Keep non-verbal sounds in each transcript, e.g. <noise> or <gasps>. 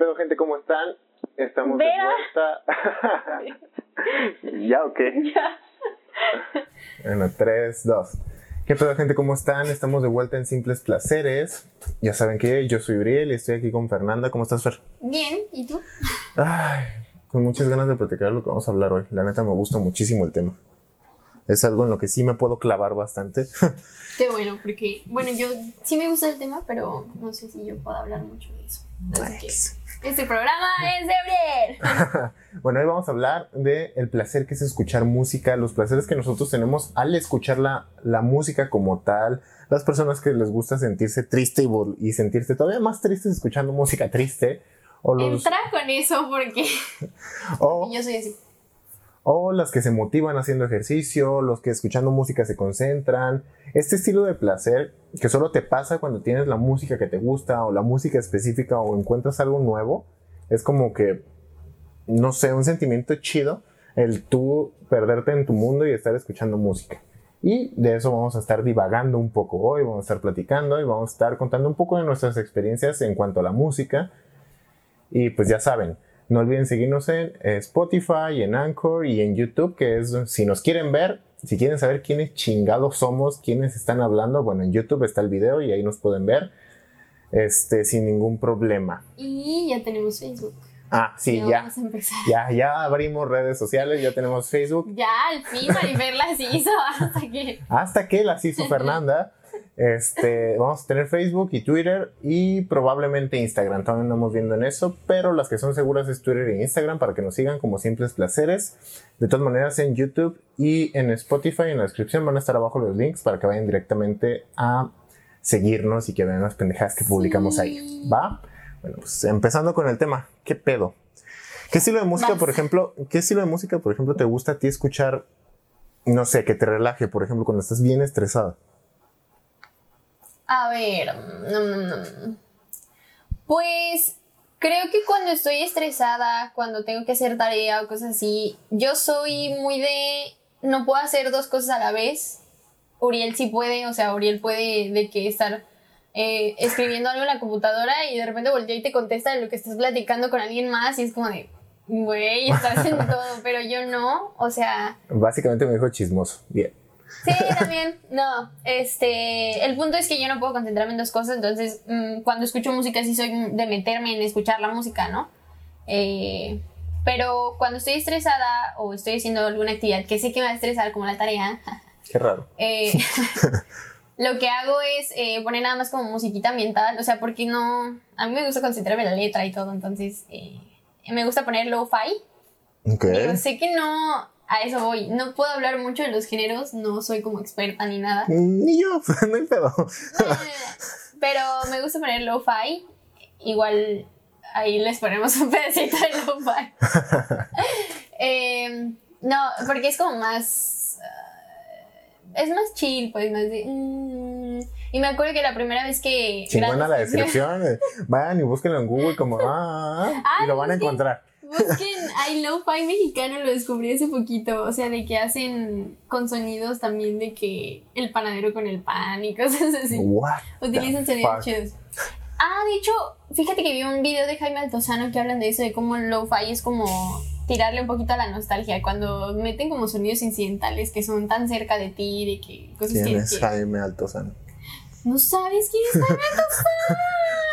pedo, gente? ¿Cómo están? Estamos de vuelta. <laughs> ¿Ya o qué? Ya. Bueno, 3, 2. ¿Qué pedo, gente? ¿Cómo están? Estamos de vuelta en Simples Placeres. Ya saben que yo soy Uriel y estoy aquí con Fernanda. ¿Cómo estás, Fer? Bien, ¿y tú? Ay, con muchas ganas de platicar lo que vamos a hablar hoy. La neta me gusta muchísimo el tema. Es algo en lo que sí me puedo clavar bastante. <laughs> Qué bueno, porque, bueno, yo sí me gusta el tema, pero no sé si yo puedo hablar mucho de eso. Así que este programa es de Uriel. <laughs> bueno, hoy vamos a hablar de el placer que es escuchar música, los placeres que nosotros tenemos al escuchar la, la música como tal, las personas que les gusta sentirse triste y, sentirse todavía más tristes escuchando música triste, o, los, Entra con eso porque <laughs> o, yo soy así. O las que se motivan haciendo ejercicio, los que escuchando música se concentran. Este estilo de placer que solo te pasa cuando tienes la música que te gusta o la música específica o encuentras algo nuevo, es como que, no sé, un sentimiento chido el tú perderte en tu mundo y estar escuchando música. Y de eso vamos a estar divagando un poco hoy, vamos a estar platicando y vamos a estar contando un poco de nuestras experiencias en cuanto a la música. Y pues ya saben, no olviden seguirnos en eh, Spotify, en Anchor y en YouTube, que es si nos quieren ver, si quieren saber quiénes chingados somos, quiénes están hablando, bueno, en YouTube está el video y ahí nos pueden ver este, sin ningún problema. Y ya tenemos Facebook. Ah, sí, Ya ya. Vamos a empezar. Ya, ya abrimos redes sociales, ya tenemos Facebook. Ya, al fin Maribel las hizo hasta que... Hasta que las hizo Fernanda. Este, vamos a tener Facebook y Twitter y probablemente Instagram. Todavía no estamos viendo en eso, pero las que son seguras es Twitter e Instagram para que nos sigan como simples placeres. De todas maneras, en YouTube y en Spotify, en la descripción van a estar abajo los links para que vayan directamente a seguirnos y que vean las pendejadas que publicamos Sí. ahí. ¿Va? Bueno, pues empezando con el tema. ¿Qué pedo? ¿Qué estilo de música, por ejemplo, qué estilo de música, por ejemplo, te gusta a ti escuchar? No sé, que te relaje, por ejemplo, cuando estás bien estresada. A ver, pues creo que cuando estoy estresada, cuando tengo que hacer tarea o cosas así, yo soy muy de no puedo hacer dos cosas a la vez. Uriel sí puede, o sea, Uriel puede de que estar eh, escribiendo algo en la computadora y de repente voltea y te contesta de lo que estás platicando con alguien más y es como de, güey, estás haciendo <laughs> todo, pero yo no, o sea, Básicamente me dijo chismoso. Bien. Sí, también. No, este, el punto es que yo no puedo concentrarme en dos cosas, entonces mm, cuando escucho música sí soy de meterme en escuchar la música, ¿no? Eh, pero cuando estoy estresada o estoy haciendo alguna actividad que sé que me va a estresar, como la tarea, <laughs> Qué raro. eh, <laughs> lo que hago es eh, poner nada más como musiquita ambiental, o sea, porque no, a mí me gusta concentrarme en la letra y todo, entonces me gusta poner lo-fi. Ok. Digo, sé que no, a eso voy. No puedo hablar mucho de los géneros, no soy como experta ni nada. Ni yo, <laughs> no hay pedo. Pero me gusta poner lo-fi. Igual ahí les ponemos un pedacito de lo-fi. <laughs> Eh, no, porque es como más. ah, es más chill, pues, más de. mm. y me acuerdo que la primera vez que. Chingona la <laughs> descripción. eh. Vayan y búsquenlo en Google como, ah, Ah, y lo van a encontrar. Busquen, hay lo-fi mexicano, lo descubrí hace poquito, o sea, de que hacen con sonidos también de que el panadero con el pan y cosas así. What? Utilizan sonidos chidos. Ah, de hecho, fíjate que vi un video de Jaime Altozano que hablan de eso, de cómo lo-fi es como tirarle un poquito a la nostalgia, cuando meten como sonidos incidentales que son tan cerca de ti, de que cosas ¿Quién que, es que- Jaime Altozano? No sabes quién es Jaime Altozano.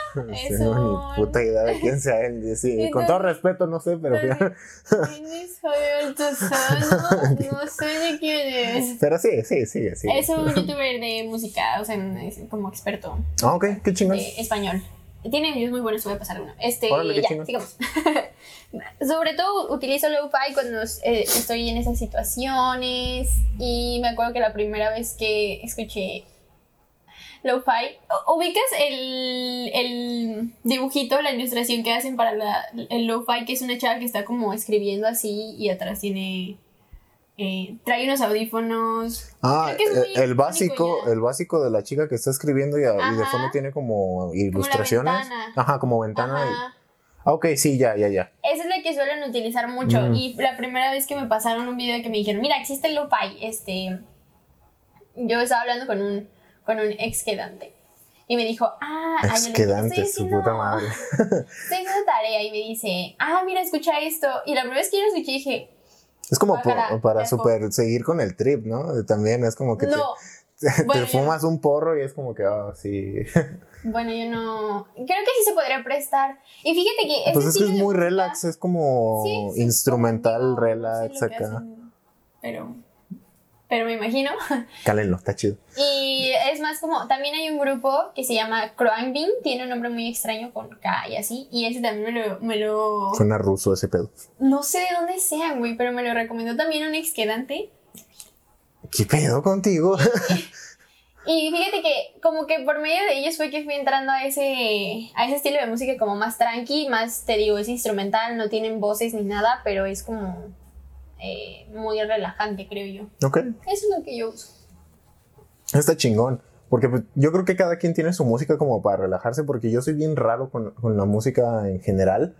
<laughs> No Eso. tengo ni puta idea de quién sea él. Sí, <laughs> con todo respeto, no sé, pero, ¿Quién es Jaime Altozano? No sé de quién es. pero sí, sí, sí, sí. Es un youtuber de música, o sea, como experto Ah, ok, qué chingón. español. Tiene videos muy buenos, voy a pasar uno. Este, Órale, ya, sigamos. <laughs> Sobre todo utilizo lo-fi cuando eh, estoy en esas situaciones y me acuerdo que la primera vez que escuché lo-fi, ubicas el, el dibujito, la ilustración que hacen para la- el lo-fi, que es una chava que está como escribiendo así y atrás tiene... eh, trae unos audífonos. Ah, eh, el básico, ya. el básico de la chica que está escribiendo y, a- y de fondo tiene como ilustraciones. ventana. Ajá, como ventana. y- Ajá. Ah, ok, sí, ya, ya, ya. Esa es la que suelen utilizar mucho. Mm. Y la primera vez que me pasaron un video que me dijeron, mira, existe el lo-fi, este... Yo estaba hablando con un, con un ex quedante. Y me dijo, ah, Exquedante, estoy su puta madre. <laughs> estoy haciendo tarea. Y me dice, ah, mira, escucha esto. Y la primera vez que yo lo escuché dije, Es como Guácala, para asco. super seguir con el trip, ¿no? También es como que te- no. <laughs> te, Bueno, yo- fumas un porro y es como que, ah, sí. <laughs> Bueno, yo no. Creo que sí se podría prestar. Y fíjate que. pues es que es muy música- relax, es como Sí, sí, instrumental, como, relax no sé lo que acá. hacen, pero. Pero me imagino. Cálenlo, está chido. Y es más como. También hay un grupo que se llama Kroangbin. Tiene un nombre muy extraño con K y así. Y ese también me lo. Me lo Suena ruso ese pedo. no sé de dónde sean, güey. Pero me lo recomendó también un ex quedante. ¿Qué pedo contigo? <laughs> Y fíjate que como que por medio de ellos fue que fui entrando a ese, a ese estilo de música como más tranqui, más, te digo, es instrumental, no tienen voces ni nada, pero es como eh, muy relajante, creo yo. ok, Eso es lo que yo uso. está chingón. Porque pues, yo creo que cada quien tiene su música como para relajarse, porque yo soy bien raro con, con la música en general.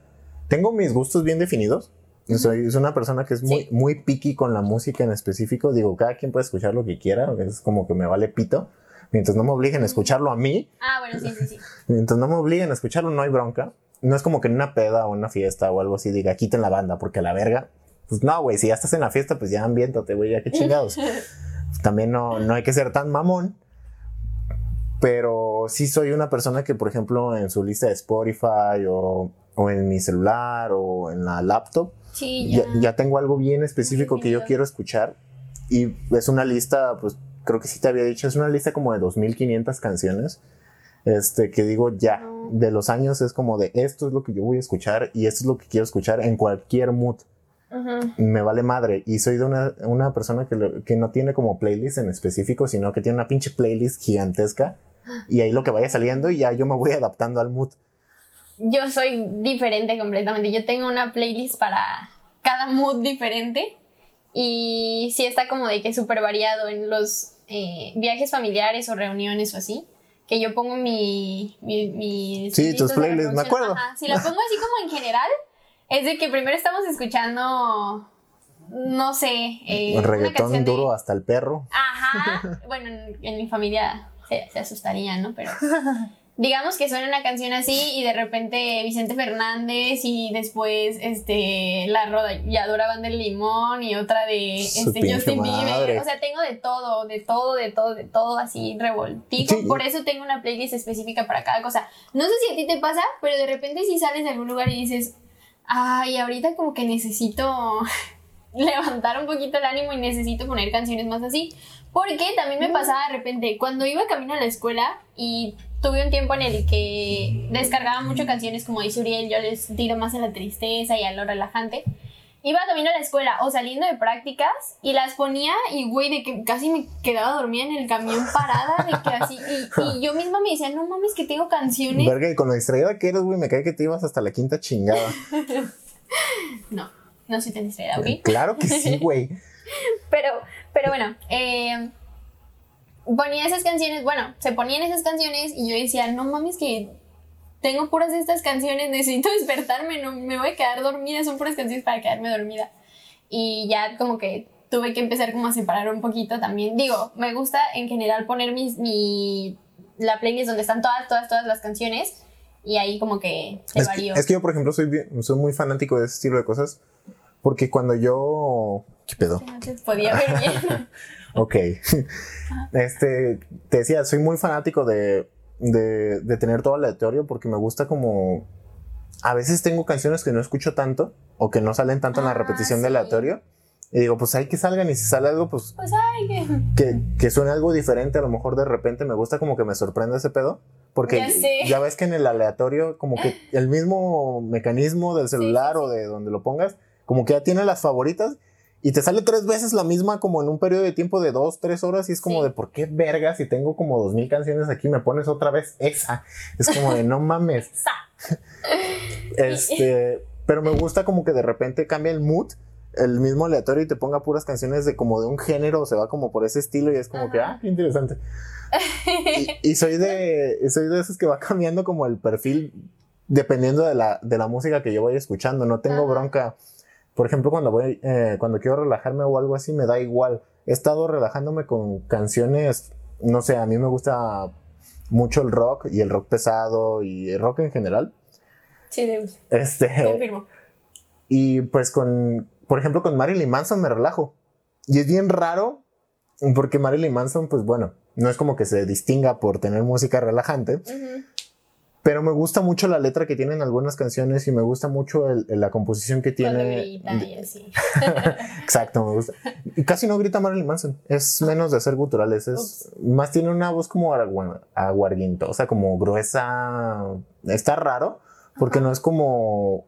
Tengo mis gustos bien definidos. Soy, soy una persona que es muy, Sí. muy picky con la música en específico. Digo, cada quien puede escuchar lo que quiera, es como que me vale pito. Mientras no me obliguen a escucharlo a mí, Ah, bueno, sí, sí, sí. <laughs> mientras no me obliguen a escucharlo, no hay bronca. No es como que en una peda o una fiesta o algo así diga, quiten la banda, porque a la verga. Pues no, güey, si ya estás en la fiesta, pues ya ambiéntate, güey, ya qué chingados. <laughs> También no, no hay que ser tan mamón. Pero sí soy una persona que, por ejemplo, en su lista de Spotify o, o en mi celular o en la laptop, Sí, ya, ya. ya tengo algo bien específico que yo quiero escuchar. Y es una lista, pues creo que sí te había dicho, es una lista como de 2500 canciones. Este, que digo ya, No. de los años es como de esto es lo que yo voy a escuchar y esto es lo que quiero escuchar en cualquier mood. Me vale madre. Y soy de una, una persona que, lo- que no tiene como playlist en específico, sino que tiene una pinche playlist gigantesca. <gasps> Y ahí lo que vaya saliendo y ya yo me voy adaptando al mood. Yo soy diferente completamente. Yo tengo una playlist para cada mood diferente. Y sí está como de que súper variado en los eh, viajes familiares o reuniones o así. Que yo pongo mi. mi, mi Sí, tus playlists, me acuerdo. Ajá, Si la pongo así como en general, es de que primero estamos escuchando. No sé. eh, Un una reggaetón de- duro hasta el perro. Ajá. <laughs> Bueno, en, en mi familia se, se asustaría, ¿no? Pero digamos que suena una canción así y de repente Vicente Fernández y después este la arrolladora banda del limón y otra de este Justin. Bieber. O sea, tengo de todo, de todo, de todo, de todo así revoltijo. Sí. Por eso tengo una playlist específica para cada cosa. No sé si a ti te pasa, pero de repente si sales de algún lugar y dices, ay, ahorita como que necesito <laughs> levantar un poquito el ánimo y necesito poner canciones más así. Porque también me pasaba de repente, cuando iba camino a la escuela y tuve un tiempo en el que descargaba mucho canciones, como dice Uriel, yo les tiro más a la tristeza y a lo relajante. Iba camino a la escuela o saliendo de prácticas y las ponía y güey, de que casi me quedaba dormida en el camión parada, de que así, y, y yo misma me decía, no mames, que tengo canciones. Verga, y con lo distraída que eres, güey, me cae que te ibas hasta la quinta chingada. <laughs> No, no soy tan distraída, ¿ok? Claro que sí, güey. <laughs> Pero, pero bueno, eh, ponía esas canciones, bueno, se ponían esas canciones y yo decía, no mames que tengo puras de estas canciones, <laughs> necesito despertarme, no me voy a quedar dormida, son puras canciones para quedarme dormida. Y ya como que tuve que empezar como a separar un poquito también. Digo, me gusta en general poner mis, mi, la playlist donde están todas, todas, todas las canciones y ahí como que te Es que, varío. es que yo, por ejemplo, soy, bien- soy muy fanático de ese estilo de cosas. Porque cuando yo. ¿Qué pedo? No se podía ver bien. <laughs> Ok. <laughs> Este, te decía, soy muy fanático de, de, de tener todo aleatorio porque me gusta como... A veces tengo canciones que no escucho tanto o que no salen tanto en la Ah, repetición de sí. aleatorio. Y digo, pues hay que salgan y si sale algo, pues Pues ay, que... que, que suene algo diferente, a lo mejor de repente me gusta como que me sorprenda ese pedo. Porque Ya ves que en el aleatorio, como que el mismo mecanismo del celular sí, o de donde lo pongas, como que ya tiene las favoritas y te sale tres veces la misma como en un periodo de tiempo de dos, tres horas y es como Sí. de ¿por qué verga si tengo como dos mil canciones aquí me pones otra vez esa? Es como de no mames. <laughs> <laughs> Este, pero me gusta como que de repente cambia el mood, el mismo aleatorio y te ponga puras canciones de como de un género, se va como por ese estilo y es como que, ah, qué interesante. <laughs> Y, y soy de, soy de esos que va cambiando como el perfil dependiendo de la, de la música que yo vaya escuchando. No tengo Ajá. bronca. Por ejemplo, cuando voy, eh, cuando quiero relajarme o algo así, me da igual. He estado relajándome con canciones, no sé, a mí me gusta mucho el rock y el rock pesado y el rock en general. Sí, de. Este, Confirmo. y pues con, por ejemplo, con Marilyn Manson me relajo. Y es bien raro porque Marilyn Manson, pues bueno, no es como que se distinga por tener música relajante, Ujú. Pero me gusta mucho la letra que tienen algunas canciones y me gusta mucho el- la composición que tiene. grita y así. <laughs> Exacto, me gusta. Y casi no grita Marilyn Manson. Es menos de ser guturales. Es, más tiene una voz como agu- aguardientosa, como gruesa. Está raro, porque no es como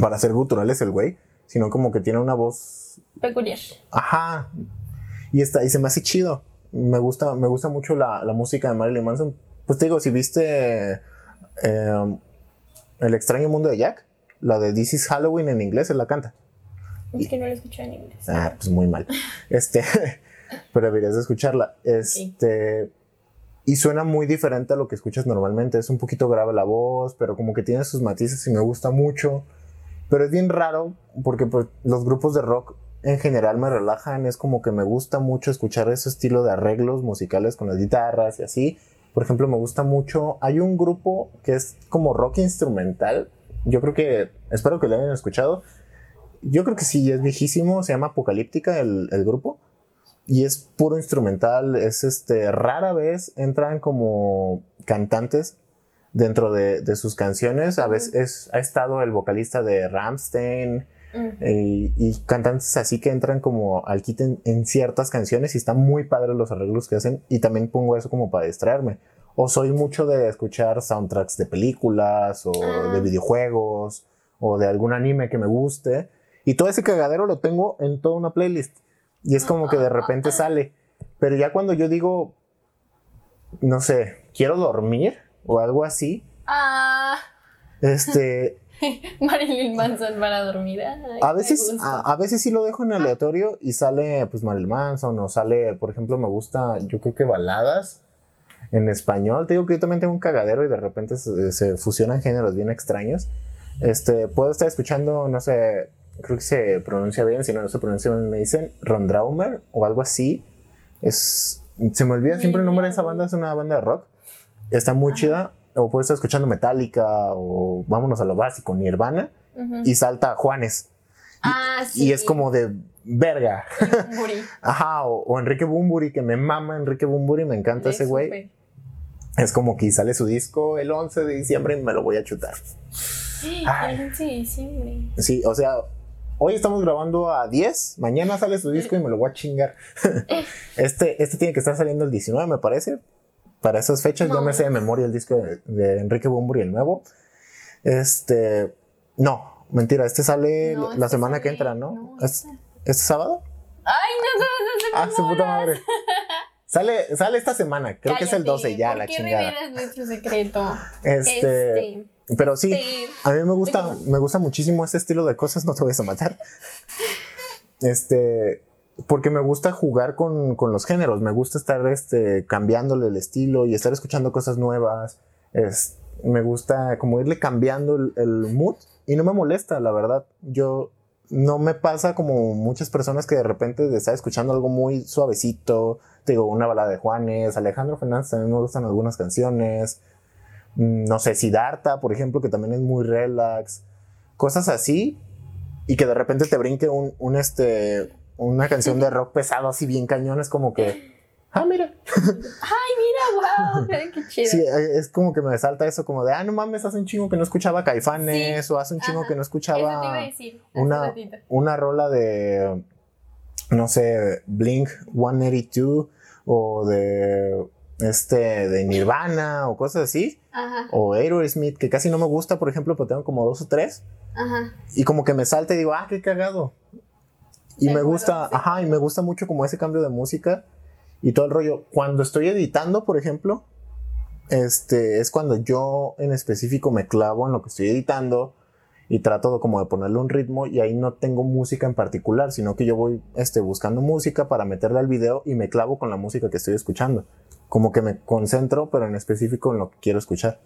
para ser guturales el güey, sino como que tiene una voz. Peculiar. Ajá. Y está, y se me hace chido. Me gusta, me gusta mucho la, la música de Marilyn Manson. Pues te digo, si viste eh, El extraño mundo de Jack, la de This is Halloween en inglés, él la canta. Es que no lo escucho en inglés. Ah, pues muy mal. Este, <laughs> pero deberías de escucharla. Este, y suena muy diferente a lo que escuchas normalmente. Es un poquito grave la voz, pero como que tiene sus matices y me gusta mucho. Pero es bien raro porque pues, los grupos de rock en general me relajan. Es como que me gusta mucho escuchar ese estilo de arreglos musicales con las guitarras y así. Por ejemplo, me gusta mucho. Hay un grupo que es como rock instrumental. Yo creo que, espero que lo hayan escuchado. Yo creo que sí, es viejísimo. Se llama Apocalíptica el, el grupo. Y es puro instrumental. Es este, rara vez entran como cantantes dentro de, de sus canciones. A veces es- ha estado el vocalista de Ramstein Eh, y cantantes así que entran como al kit en, en ciertas canciones y están muy padres los arreglos que hacen y también pongo eso como para distraerme. O soy mucho de escuchar soundtracks de películas o Ah. de videojuegos o de algún anime que me guste y todo ese cagadero lo tengo en toda una playlist y es como que de repente sale. Pero ya cuando yo digo, no sé, quiero dormir o algo así, Ah, este, <laughs> <laughs> Marilyn Manson para dormir. Ay, A veces, a, a veces sí lo dejo en aleatorio y sale pues Marilyn Manson o sale, por ejemplo, me gusta, yo creo que baladas en español. Te digo que yo también tengo un cagadero y de repente se, se fusionan géneros bien extraños. Este, puedo estar escuchando, no sé, creo que se pronuncia bien, si no, no se pronuncia bien, me dicen Rondraumer o algo así. Es, se me olvida siempre el nombre de esa banda, es una banda de rock. Está muy chida. O puedo estar escuchando Metallica o vámonos a lo básico, Nirvana Ujú. y salta Juanes. ah, sí. Y es como de verga. <laughs> Ajá, o, o Enrique Bumburi, que me mama Enrique Bumburi, me encanta ese Es güey. Es como que sale su disco el 11 de diciembre y me lo voy a chutar. <gasps> Ay. El 11 de diciembre. Sí, o sea, hoy estamos grabando a 10, mañana sale su disco y me lo voy a chingar. <laughs> este, este tiene que estar saliendo el 19, me parece. Para esas fechas No. me sé de memoria el disco de, de Enrique Bumburi, el nuevo. Este, no, mentira, este sale No, la este semana que sale- entra, ¿no? no, ¿Es- ¿Este sábado? Ay, no, no, no, no. Ah, su puta madre. Sale, sale esta semana, creo que es el Cállate, 12 ya, ¿por la qué chingada. nuestro secreto? Este, pero sí, este, a mí me gusta, me gusta muchísimo ese estilo de cosas, no te vayas a matar. Este, porque me gusta jugar con, con los géneros, me gusta estar este, cambiándole el estilo y estar escuchando cosas nuevas. Es, me gusta como irle cambiando el, el mood y no me molesta, la verdad. Yo no me pasa como muchas personas que de repente están escuchando algo muy suavecito. Te digo, una balada de Juanes, Alejandro Fernández también me gustan algunas canciones. Mm, No sé, Siddhartha, por ejemplo, que también es muy relax. Cosas así. Y que de repente te brinque un, un, este, una <laughs> canción de rock pesado así bien cañón. Es como que, ah, mira. <laughs> Ay, mira, wow, qué <laughs> chido. Sí, eh, es como que me salta eso como de, ah, no mames, hace un chingo que no escuchaba Caifanes. O hace un chingo Ajá. que no Eso te escuchaba iba a decir. una, una rola de, no sé, Blink 182 o de, este, de Nirvana o cosas así. Ajá, O Aerosmith, que casi no me gusta, por ejemplo, pero tengo como dos o tres. ajá. Y como que me salta y digo, ah, qué cagado. Y me gusta, sí. ajá, y me gusta mucho como ese cambio de música y todo el rollo. Cuando estoy editando, por ejemplo, este, es cuando yo en específico me clavo en lo que estoy editando y trato de como de ponerle un ritmo y ahí no tengo música en particular, sino que yo voy este, buscando música para meterle al video y me clavo con la música que estoy escuchando. Como que me concentro, pero en específico en lo que quiero escuchar.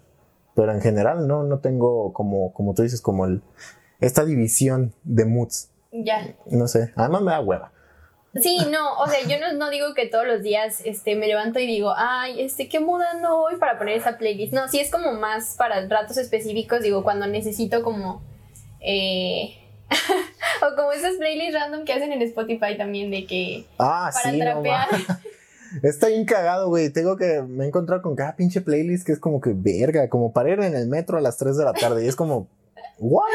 Pero en general no, no tengo como, como tú dices, como el, esta división de moods. Ya. No sé, además me da hueva. Sí, no, o sea, yo no, no, digo que todos los días este, me levanto y digo, ay, este, qué moda no voy para poner esa playlist. No, sí es como más para ratos específicos, digo, cuando necesito como... Eh, <laughs> o como esas playlists random que hacen en Spotify también de que... Ah, para trapear. <laughs> Está bien cagado, güey. Tengo que me he encontrado con cada pinche playlist que es como que verga, como para ir en el metro a las 3 de la tarde. Y es como, ¿what?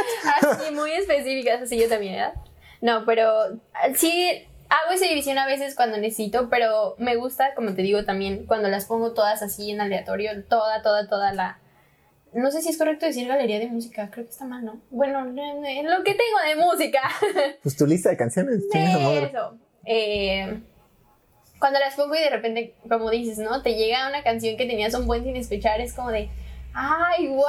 Así, muy específicas, así yo también, ¿verdad? No, pero sí hago esa división a veces cuando necesito, pero me gusta, como te digo también, cuando las pongo todas así en aleatorio, toda, toda, toda la... No sé si es correcto decir galería de música, creo que está mal, ¿no? Bueno, lo que tengo de música. <laughs> Pues tu lista de canciones. De eso. Eh, cuando las pongo y de repente, como dices, ¿no? Te llega una canción que tenías un buen sin escuchar, es como de, ay, wow,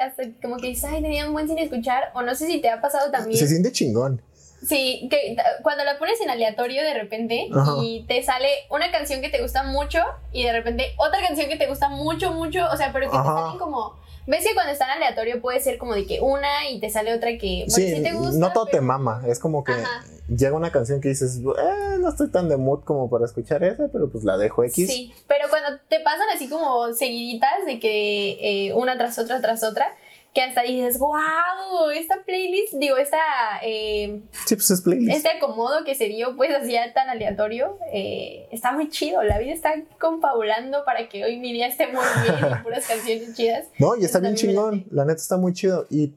hasta como que dices, ay, tenía un buen sin escuchar, o no sé si te ha pasado también. Se siente chingón. Sí, que cuando la pones en aleatorio de repente y te sale una canción que te gusta mucho y de repente otra canción que te gusta mucho, mucho, o sea, pero que te salen como ¿Ves que cuando está en aleatorio puede ser como de que una y te sale otra que bueno, sí, te gusta? No todo te mama, es como que llega una canción que dices, eh, no estoy tan de mood como para escuchar esa, pero pues la dejo X. Sí, pero cuando te pasan así como seguiditas de que eh, una tras otra tras otra, que hasta dices, wow, esta playlist, digo, esta... Eh, sí, pues es playlist. Este acomodo que se dio pues así tan aleatorio, eh, está muy chido, la vida está confabulando para que hoy mi día esté muy bien y <laughs> puras canciones chidas. No, y está bien chingón, la neta está muy chido y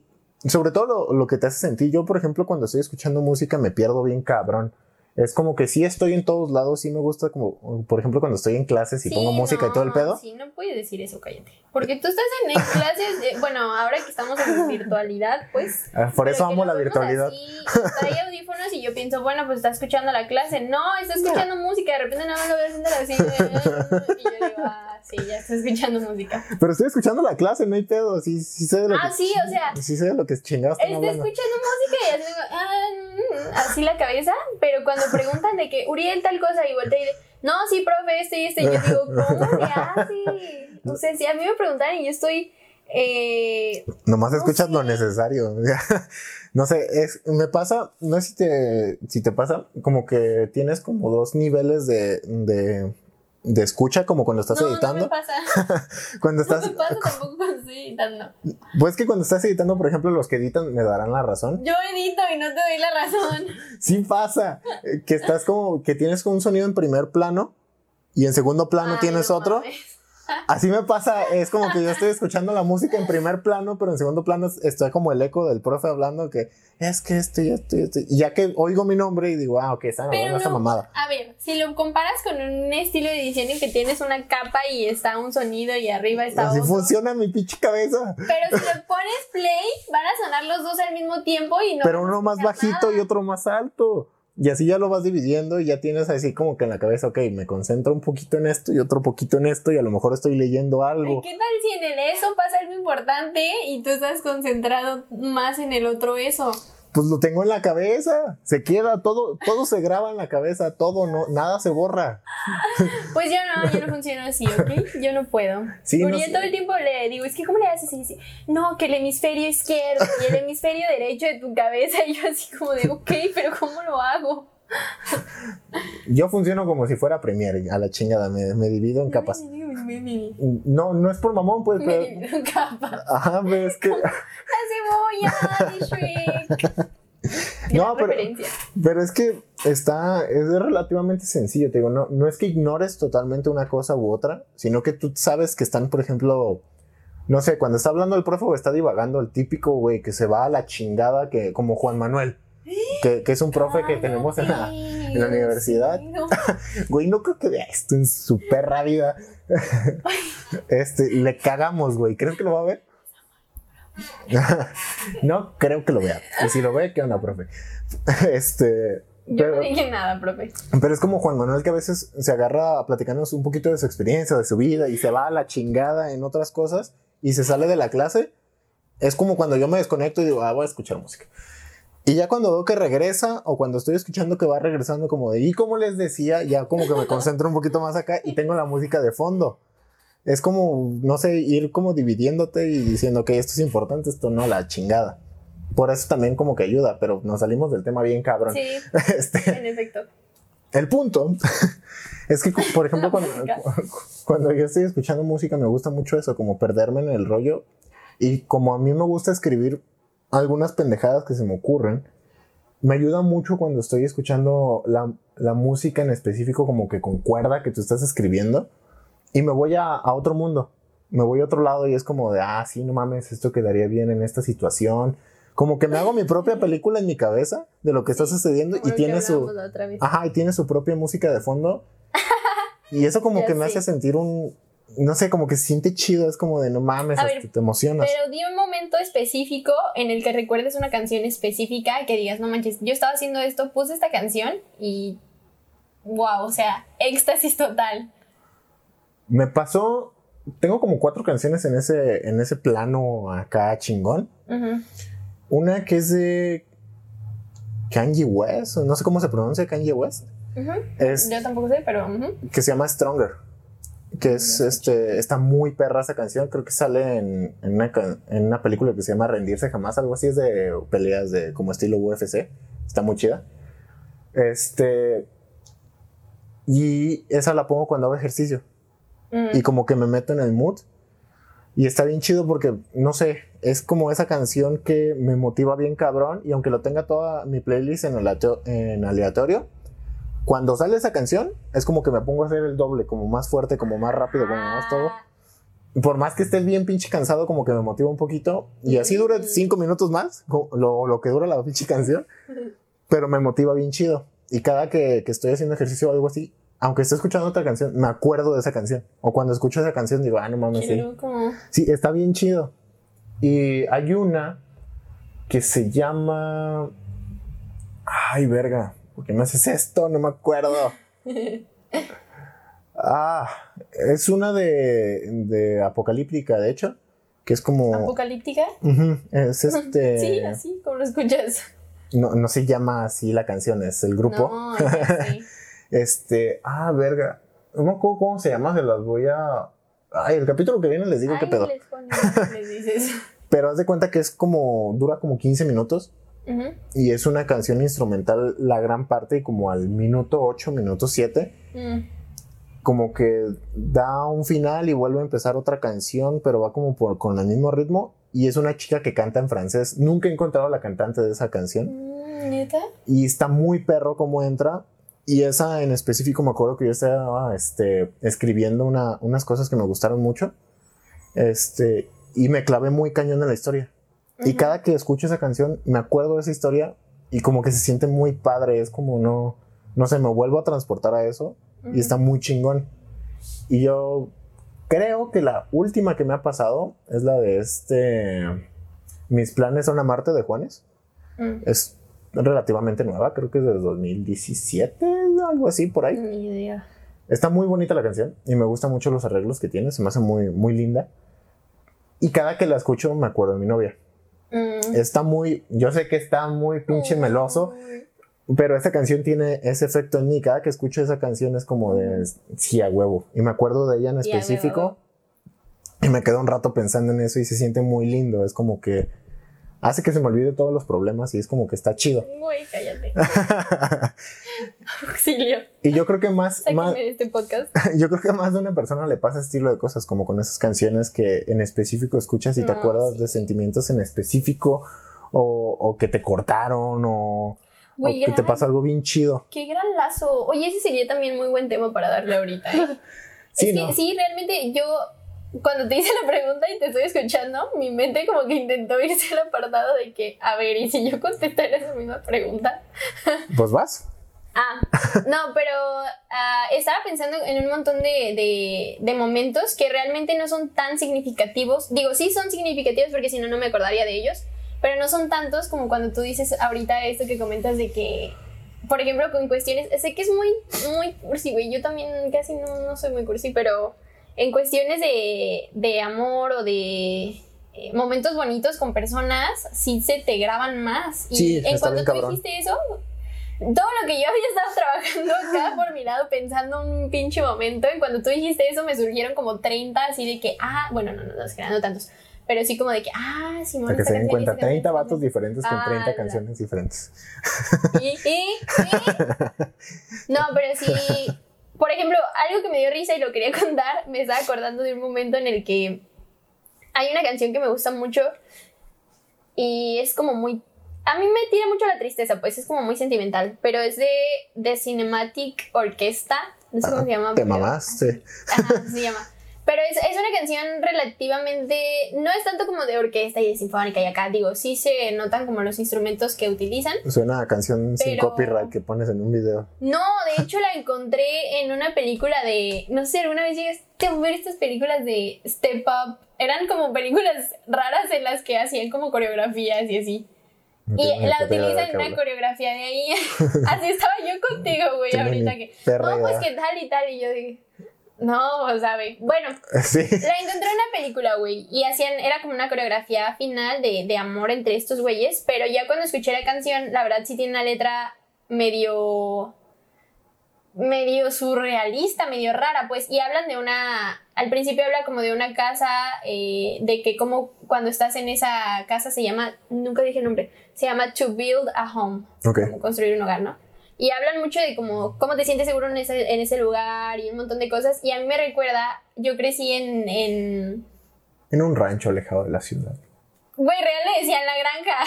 sobre todo lo, lo que te hace sentir, yo por ejemplo cuando estoy escuchando música me pierdo bien cabrón es como que sí estoy en todos lados, sí me gusta como, por ejemplo, cuando estoy en clases y pongo música y todo el pedo. Sí, no puedes decir eso, cállate. Porque tú estás en, clases, bueno, ahora que estamos en <laughs> virtualidad, pues... Ah, por eso amo la virtualidad. Sí, trae audífonos y yo pienso, bueno, pues está escuchando la clase. No, está escuchando música, de repente nada más lo veo haciendo así. y yo digo, ah, sí, ya está escuchando música. Pero estoy escuchando la clase, no hay pedo, sí, sí sé de lo ah, sí, o sea... Sí sé de lo que chingados Está escuchando música y así, ah, mm", así la cabeza, pero cuando preguntan de que Uriel tal cosa y voltea y dice, no, sí, profe, este y este, y yo digo, <laughs> ¿cómo le hace? O sea, si a mí me preguntan y yo estoy... Eh, Nomás escuchas lo necesario. <laughs> no sé, es, me pasa, no sé si te, si te pasa, como que tienes como dos niveles de, de de escucha como cuando estás editando. No me pasa. <laughs> cuando estás. No me pasa tampoco cuando estoy editando. Pues que cuando estás editando, por ejemplo, los que editan me darán la razón. Yo edito y no te doy la razón. <laughs> sí pasa. Eh, que estás como, que tienes como un sonido en primer plano y en segundo plano tienes otro. Así me pasa, es como que yo estoy escuchando la música en primer plano, pero en segundo plano está como el eco del profe hablando que es que esto y esto y esto. Y ya que oigo mi nombre y digo, ah, ok, está hablando esta mamada. A ver, si lo comparas con un estilo de edición en que tienes una capa y está un sonido y arriba está Así funciona mi pinche cabeza. Pero si <laughs> le pones play, van a sonar los dos al mismo tiempo y no. Pero uno más bajito y otro más alto. Y así ya lo vas dividiendo y ya tienes así como que en la cabeza, ok, me concentro un poquito en esto y otro poquito en esto y a lo mejor estoy leyendo algo. ¿Qué tal si en el eso pasa algo importante y tú estás concentrado más en el otro eso? Pues lo tengo en la cabeza, se queda todo, todo se graba en la cabeza, todo, no, nada se borra. Pues yo no, yo no funciono así, ¿ok? Yo no puedo. Sí, Porque yo todo el tiempo le digo, es que ¿cómo le haces? Y dice, no, que el hemisferio izquierdo y el hemisferio derecho de tu cabeza. Y yo así como de, ok, pero ¿cómo lo hago? Yo funciono como si fuera Premiere, a la chingada, me, me divido en capas. No, no es por mamón, pues. Me divido en capas. Ajá, pero es que. <laughs> La cebolla de Shrek. <laughs> No, pero, pero, es que está, es relativamente sencillo, te digo, no, no es que ignores totalmente una cosa u otra, sino que tú sabes que están, por ejemplo, no sé, cuando está hablando el profe o está divagando el típico, güey, que se va a la chingada, que como Juan Manuel que, es un profe que tenemos en la, en la universidad. <laughs> güey, no creo que vea esto en su perra vida. <laughs> este, le cagamos, güey. ¿Crees que lo va a ver? <laughs> no creo que lo vea. Y si lo ve, ¿qué onda, profe? este. Yo no dije nada, profe. Pero es como Juan Manuel que a veces se agarra a platicarnos un poquito de su experiencia, de su vida, y se va a la chingada en otras cosas y se sale de la clase. Es como cuando yo me desconecto y digo, ah, voy a escuchar música. Y ya cuando veo que regresa o cuando estoy escuchando que va regresando como de, y como les decía, ya como que me concentro un poquito más acá y tengo la música de fondo. Es como, no sé, ir como dividiéndote y diciendo que esto es importante, esto no, la chingada. Por eso también como que ayuda, pero nos salimos del tema bien cabrón. Sí, <laughs> este, en efecto. el punto <laughs> es que, por ejemplo, <laughs> cuando, cuando yo estoy escuchando música me gusta mucho eso, como perderme en el rollo. Y como a mí me gusta escribir algunas pendejadas que se me ocurren, me ayuda mucho cuando estoy escuchando la, la música en específico como que concuerda que tú estás escribiendo y me voy a, a, otro mundo, me voy a otro lado y es como de, ah, sí, no mames, esto quedaría bien en esta situación. Como que me hago mi propia <laughs> película en mi cabeza de lo que está sucediendo y tiene su... Ajá, y tiene su propia música de fondo. <laughs> y eso como que me hace sentir un, no sé, como que se siente chido, es como de no mames, te emocionas. Pero di un momento específico en el que recuerdes una canción específica que digas, no manches, yo estaba haciendo esto, puse esta canción y wow, o sea, éxtasis total. Me pasó, tengo como cuatro canciones en ese, en ese plano acá chingón. Una que es de Kanye West, no sé cómo se pronuncia Kanye West. Yo tampoco sé, pero... Que se llama Stronger que es este, está muy perra esa canción, creo que sale en, en, una, en, una, película que se llama Rendirse Jamás, algo así, es de peleas de como estilo UFC, está muy chida. Este, y esa la pongo cuando hago ejercicio. Mm. Y como que me meto en el mood. Y está bien chido porque, no sé, es como esa canción que me motiva bien cabrón. Y aunque lo tenga toda mi playlist en, en aleatorio, cuando sale esa canción, es como que me pongo a hacer el doble, como más fuerte, como más rápido, como más todo. Y por más que esté bien pinche cansado, como que me motiva un poquito. Y así dura cinco minutos más, lo, lo que dura la pinche canción. <laughs> Pero me motiva bien chido. Y cada que, que estoy haciendo ejercicio o algo así, aunque esté escuchando otra canción, me acuerdo de esa canción. O cuando escucho esa canción digo, ah, no mames, sí. Sí, está bien chido. Y hay una que se llama... Ay, verga. ¿Por qué me haces esto? No me acuerdo. ah, es una de, de apocalíptica, de hecho, que es como... ¿Apocalíptica? es <laughs> este... sí, así, como lo escuchas. No, no se llama así la canción, es el grupo. No, sí. <laughs> este, ah, verga. No me acuerdo cómo se llama, se las voy a... Ay, el capítulo que viene les digo qué pedo. Les les dices. <laughs> Pero haz de cuenta que es como, dura como 15 minutos y es una canción instrumental la gran parte y como al minuto 8, minuto 7, mm. como que da un final y vuelve a empezar otra canción, pero va como por, con el mismo ritmo. Y es una chica que canta en francés. Nunca he encontrado la cantante de esa canción. Mm, ¿Neta? Y está muy perro como entra. Y esa en específico me acuerdo que yo estaba este, escribiendo una, unas cosas que me gustaron mucho. Este, y me clavé muy cañón en la historia. Y cada que escucho esa canción me acuerdo de esa historia y como que se siente muy padre, es como no, no sé, me vuelvo a transportar a eso y está muy chingón. Y yo creo que la última que me ha pasado es la de este, mis planes son a Marte de Juanes. Mm. Es relativamente nueva, creo que es del 2017, algo así por ahí. Ni idea. Está muy bonita la canción y me gustan mucho los arreglos que tiene, se me hace muy, muy linda. Y cada que la escucho me acuerdo de mi novia. Mm. Está muy, yo sé que está muy pinche meloso, pero esa canción tiene ese efecto en mí. Cada que escucho esa canción es como de, sí, a huevo. Y me acuerdo de ella en específico. y me quedo un rato pensando en eso y se siente muy lindo. Es como que hace que se me olvide todos los problemas y es como que está chido. Muy cállate. <laughs> Auxilio. Y yo creo que más, más este podcast. <laughs> yo creo que más de una persona le pasa ese estilo de cosas como con esas canciones que en específico escuchas y te acuerdas de sentimientos en específico o, o que te cortaron o, que te pasa algo bien chido. Qué gran lazo. Oye, ese sería también muy buen tema para darle ahorita. ¿eh? <laughs> sí, sí, realmente yo cuando te hice la pregunta y te estoy escuchando, mi mente como que intentó irse al apartado de que, a ver, ¿y si yo contestara esa misma pregunta? <laughs> Pues vas. Ah, no, pero ah, estaba pensando en un montón de, de, momentos que realmente no son tan significativos. Digo, sí son significativos porque si no, no me acordaría de ellos, pero no son tantos como cuando tú dices ahorita esto que comentas de que, por ejemplo, con cuestiones, sé que es muy, muy cursi, güey, yo también casi no, no soy muy cursi, pero en cuestiones de, de amor o de eh, momentos bonitos con personas, sí se te graban más. Y en cuanto tú dijiste eso, todo lo que yo había estado <laughs> trabajando acá por mi lado, pensando un pinche momento, en cuando tú dijiste eso, me surgieron como 30 así de que, ah, bueno, no, no, no, no, no tantos. Pero sí como de que, ah, sí, Para que se den cuenta, 30 vatos diferentes con 30 canciones diferentes. ¿Y? ¿Y? <laughs> No, pero sí. Por ejemplo, algo que me dio risa y lo quería <laughs> contar, me estaba acordando de un momento en el que hay una canción que me gusta mucho y es como muy... A mí me tira mucho la tristeza, pues es como muy sentimental, pero es de, de Cinematic Orquesta, no sé cómo se llama. Te pero- mamaste. Ajá, se llama. Pero es, es una canción relativamente. No es tanto como de orquesta y de sinfónica y acá, digo, sí se notan como los instrumentos que utilizan. Suena a canción sin copyright que pones en un video. No, de hecho la encontré en una película de. No sé, alguna vez llegaste a ver estas películas de Step Up. Eran como películas raras en las que hacían como coreografías y así. No Y la utilizan en una coreografía de ahí. <laughs> Así estaba yo contigo, güey, ahorita que. No, pues que tal y tal. Y yo dije. No, o sabe. Bueno, <laughs> Sí. la encontré en una película, güey, y hacían, era como una coreografía final de, de amor entre estos güeyes, pero ya cuando escuché la canción, la verdad sí tiene una letra medio, medio surrealista, medio rara, pues, y hablan de una, al principio habla como de una casa, eh, de que como cuando estás en esa casa se llama, nunca dije el nombre, se llama To Build a Home, como construir un hogar, ¿no? Y hablan mucho de cómo, cómo te sientes seguro en ese, en ese lugar y un montón de cosas. Y a mí me recuerda, yo crecí en, en... En un rancho alejado de la ciudad. Güey, real le decían la granja.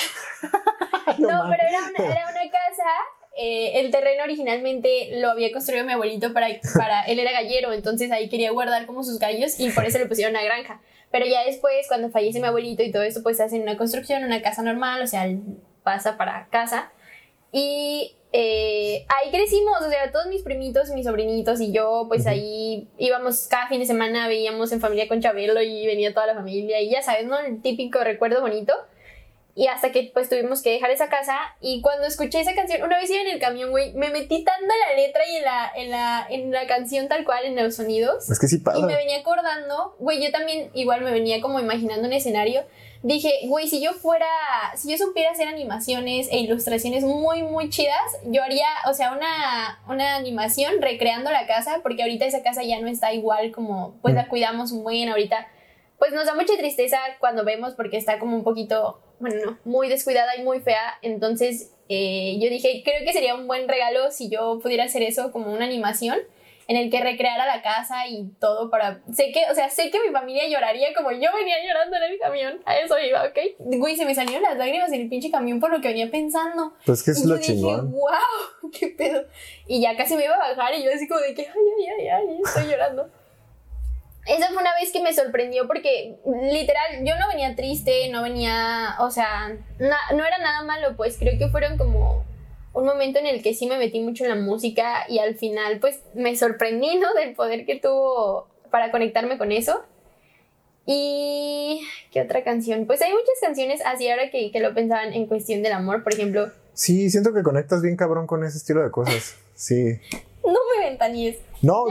<laughs> No, mames. pero era una, era una casa. eh, el terreno originalmente lo había construido mi abuelito para, para... Él era gallero, entonces ahí quería guardar como sus gallos y por eso le pusieron una granja. Pero ya después, cuando fallece mi abuelito y todo eso, pues hacen una construcción, una casa normal, o sea, pasa para casa. Y eh, ahí crecimos, o sea, todos mis primitos, mis sobrinitos y yo, pues ahí íbamos cada fin de semana, veíamos en familia con Chabelo y venía toda la familia y ya sabes, ¿no? El típico recuerdo bonito. Y hasta que pues tuvimos que dejar esa casa y cuando escuché esa canción, una vez iba en el camión, güey, me metí tanto en la letra y en la, en la, en la canción tal cual, en los sonidos. Es que sí Y me pasa. venía acordando, güey, yo también igual me venía como imaginando un escenario. Dije, güey, si yo fuera, si yo supiera hacer animaciones e ilustraciones muy, muy chidas, yo haría, o sea, una, una animación recreando la casa, porque ahorita esa casa ya no está igual como, pues la Mm. cuidamos muy bien ahorita. Pues nos da mucha tristeza cuando vemos porque está como un poquito, bueno, no, muy descuidada y muy fea. Entonces eh, yo dije, creo que sería un buen regalo si yo pudiera hacer eso como una animación en el que recreara la casa y todo para... Sé que, o sea, sé que mi familia lloraría como yo venía llorando en el camión. A eso iba, ¿ok? Güey, se me salieron las lágrimas en el pinche camión por lo que venía pensando. Pues que es Y yo lo dije, chingón. wow, <laughs> qué pedo. Y ya casi me iba a bajar y yo así como de que, ay, ay, ay, ay, estoy llorando. Esa fue una vez que me sorprendió porque literal yo no venía triste, no venía, o sea, na- no era nada malo, pues creo que fueron como un momento en el que sí me metí mucho en la música y al final pues me sorprendí, ¿no? Del poder que tuvo para conectarme con eso. Y... ¿Qué otra canción? Pues hay muchas canciones así ahora que, que lo pensaban en cuestión del amor, por ejemplo, Sí, siento que conectas bien cabrón con ese estilo de cosas. Sí. no me ventaníes. No,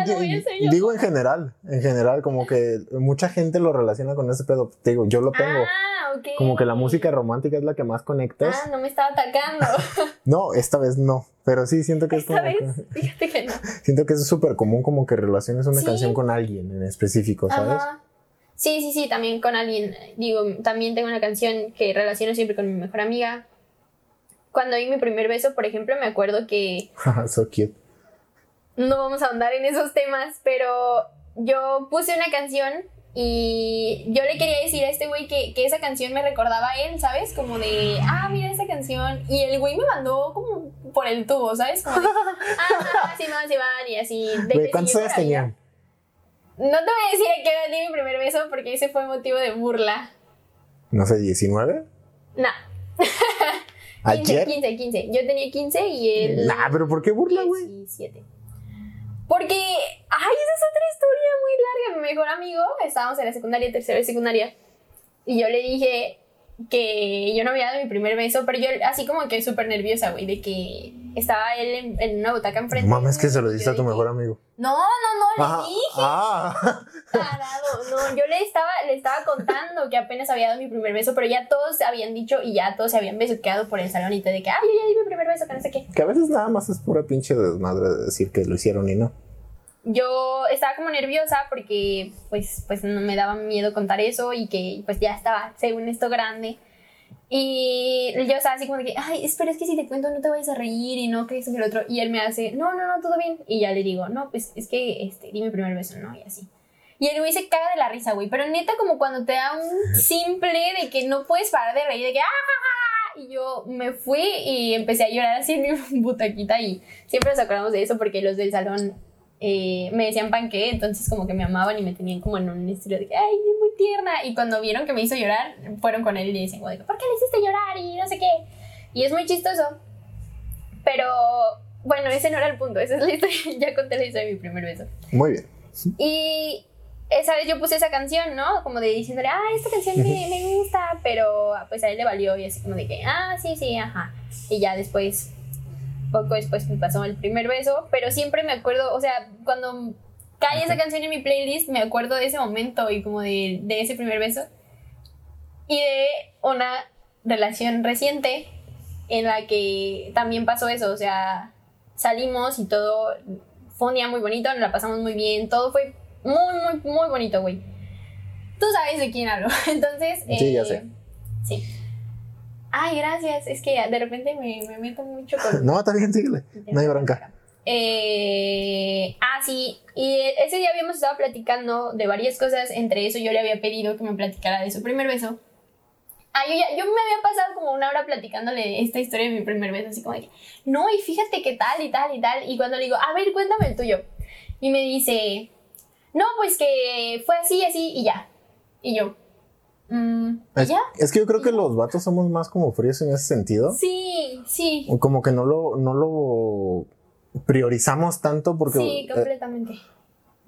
digo en general, en general, como que mucha gente lo relaciona con ese pedo. Te digo, yo lo tengo. Ah, ok. Como que la música romántica es la que más conectas. Ah, no me estaba atacando. <laughs> No, esta vez no. Pero sí siento que es Esta como vez, que- fíjate que no. <laughs> siento que es súper común como que relaciones una Sí. canción con alguien en específico, ¿sabes? Ajá. Sí, sí, sí, también con alguien. Digo, también tengo una canción que relaciono siempre con mi mejor amiga. Cuando di mi primer beso, por ejemplo, me acuerdo que <laughs> so cute. No vamos a ahondar en esos temas, pero yo puse una canción y yo le quería decir a este güey que, que esa canción me recordaba a él, ¿sabes? Como de, ah, mira esa canción. Y el güey me mandó como por el tubo, ¿sabes? Como de, ah, sí, van, sí, van, y así. de ¿cuántos años tenían? No te voy a decir a qué edad di mi primer beso porque ese fue motivo de burla. No sé, 19? No, 15, ¿Ayer? <laughs> 15, 15. Yo tenía 15 y él. Nah, pero ¿por qué burla, güey? 17. Porque, ay, esa es otra historia muy larga. Mi mejor amigo, estábamos en la secundaria, tercera de secundaria, y yo le dije que yo no había dado mi primer beso, pero yo así como que súper nerviosa, güey, de que estaba él en, en una butaca enfrente. Mames, que se lo diste a tu mejor amigo. No, no, no, le Ah, dije. ah. <laughs> Tarado. No, yo le estaba, le estaba contando que apenas había dado mi primer beso, pero ya todos habían dicho y ya todos se habían besuqueado por el salón y todo de que, ay, yo ya di mi primer beso, que no sé qué. Que a veces nada más es pura pinche desmadre de decir que lo hicieron y no. Yo estaba como nerviosa porque pues, pues no me daba miedo contar eso y que pues ya estaba, según esto, grande. Y yo estaba así como de que, ay, espera, es que si te cuento no te vayas a reír y no crees que el otro. Y él me hace, no, no, no, todo bien. Y ya le digo, no, pues es que, este, dime primer beso, ¿no? Y así. Y el güey se caga de la risa, güey. Pero neta, como cuando te da un simple de que no puedes parar de reír, de que, ¡ah! Y yo me fui y empecé a llorar así en mi <laughs> butaquita. Y siempre nos acordamos de eso porque los del salón eh, me decían panque, entonces como que me amaban y me tenían como en un estilo de que, ay, es muy tierna. Y cuando vieron que me hizo llorar, fueron con él y le decían, ¿por qué le hiciste llorar? Y no sé qué. Y es muy chistoso. Pero bueno, ese no era el punto, esa es la <laughs> historia. ya conté la historia de mi primer beso. Muy bien. Y esa vez yo puse esa canción, ¿no? Como de diciéndole, ah, esta canción me, me gusta, pero pues a él le valió y así como de que, ah, sí, sí, ajá. Y ya después poco después me pasó el primer beso, pero siempre me acuerdo, o sea, cuando cae esa canción en mi playlist, me acuerdo de ese momento y como de, de ese primer beso. Y de una relación reciente en la que también pasó eso, o sea, salimos y todo fue un día muy bonito, nos la pasamos muy bien, todo fue muy, muy, muy bonito, güey. Tú sabes de quién hablo, <laughs> entonces... Sí, ya sé. Eh, sí. Ay, gracias. Es que de repente me, me meto mucho con. <laughs> no, está bien, síguele. No hay bronca. Eh, ah, sí. Y ese día habíamos estado platicando de varias cosas. Entre eso, yo le había pedido que me platicara de su primer beso. Ah, yo, ya, yo me había pasado como una hora platicándole esta historia de mi primer beso. Así como de que, no, y fíjate qué tal y tal y tal. Y cuando le digo, a ver, cuéntame el tuyo. Y me dice, no, pues que fue así, así y ya. Y yo, Mm, es, ¿Ya? es que yo creo que los vatos somos más como fríos en ese sentido. Sí, sí. Como que no lo, no lo priorizamos tanto porque... Sí, completamente. Eh,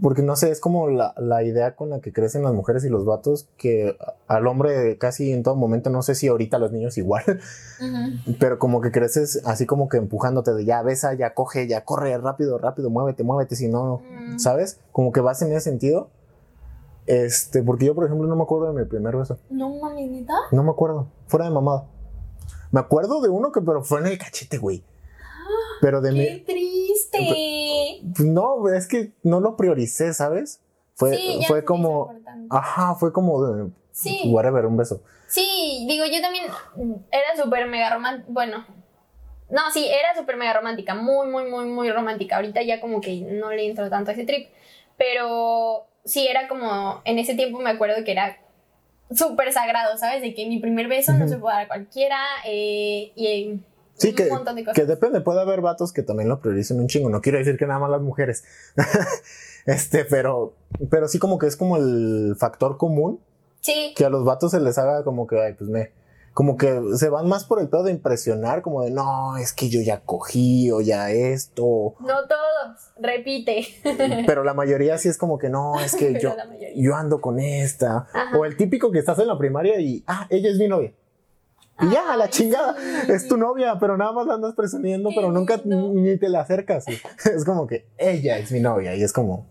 porque no sé, es como la, la, idea con la que crecen las mujeres y los vatos que al hombre casi en todo momento, no sé si ahorita los niños igual, uh -huh. pero como que creces así como que empujándote de ya besa, ya coge, ya corre rápido, rápido, muévete, muévete, si no, uh -huh. ¿sabes? Como que vas en ese sentido. Este, porque yo, por ejemplo, no me acuerdo de mi primer beso. No mames, ¿neta? No me acuerdo. Fuera de mamada. Me acuerdo de uno que, pero fue en el cachete, güey. Pero de ¡Qué mi. triste! No, es que no lo prioricé, ¿sabes? Fue, Sí, fue como. Ajá, fue como de. Sí. Whatever, un beso. Sí, digo, yo también era súper mega romántica. Bueno, no, sí, era súper mega romántica. Muy, muy, muy, muy romántica. Ahorita ya como que no le entro tanto a ese trip. Pero sí, era como. En ese tiempo me acuerdo que era súper sagrado, ¿sabes? De que mi primer beso no se puede dar a cualquiera. eh, y Sí, un que, montón de cosas. que depende. Puede haber vatos que también lo prioricen un chingo. No quiero decir que nada más las mujeres. <laughs> este, pero. Pero sí, como que es como el factor común Sí, que a los vatos se les haga como que, ay, pues me. Como que se van más por el pedo de impresionar, como de no, es que yo ya cogí o ya esto. no todos. Repite. <laughs> Pero la mayoría sí es como que no, es que <laughs> yo, la yo ando con esta. Ajá. O el típico que estás en la primaria y, ah, ella es mi novia. Y ya, la chingada, sí. es tu novia, pero nada más la andas presumiendo, Qué pero nunca lindo. ni te le acercas. <laughs> Es como que ella es mi novia y es como,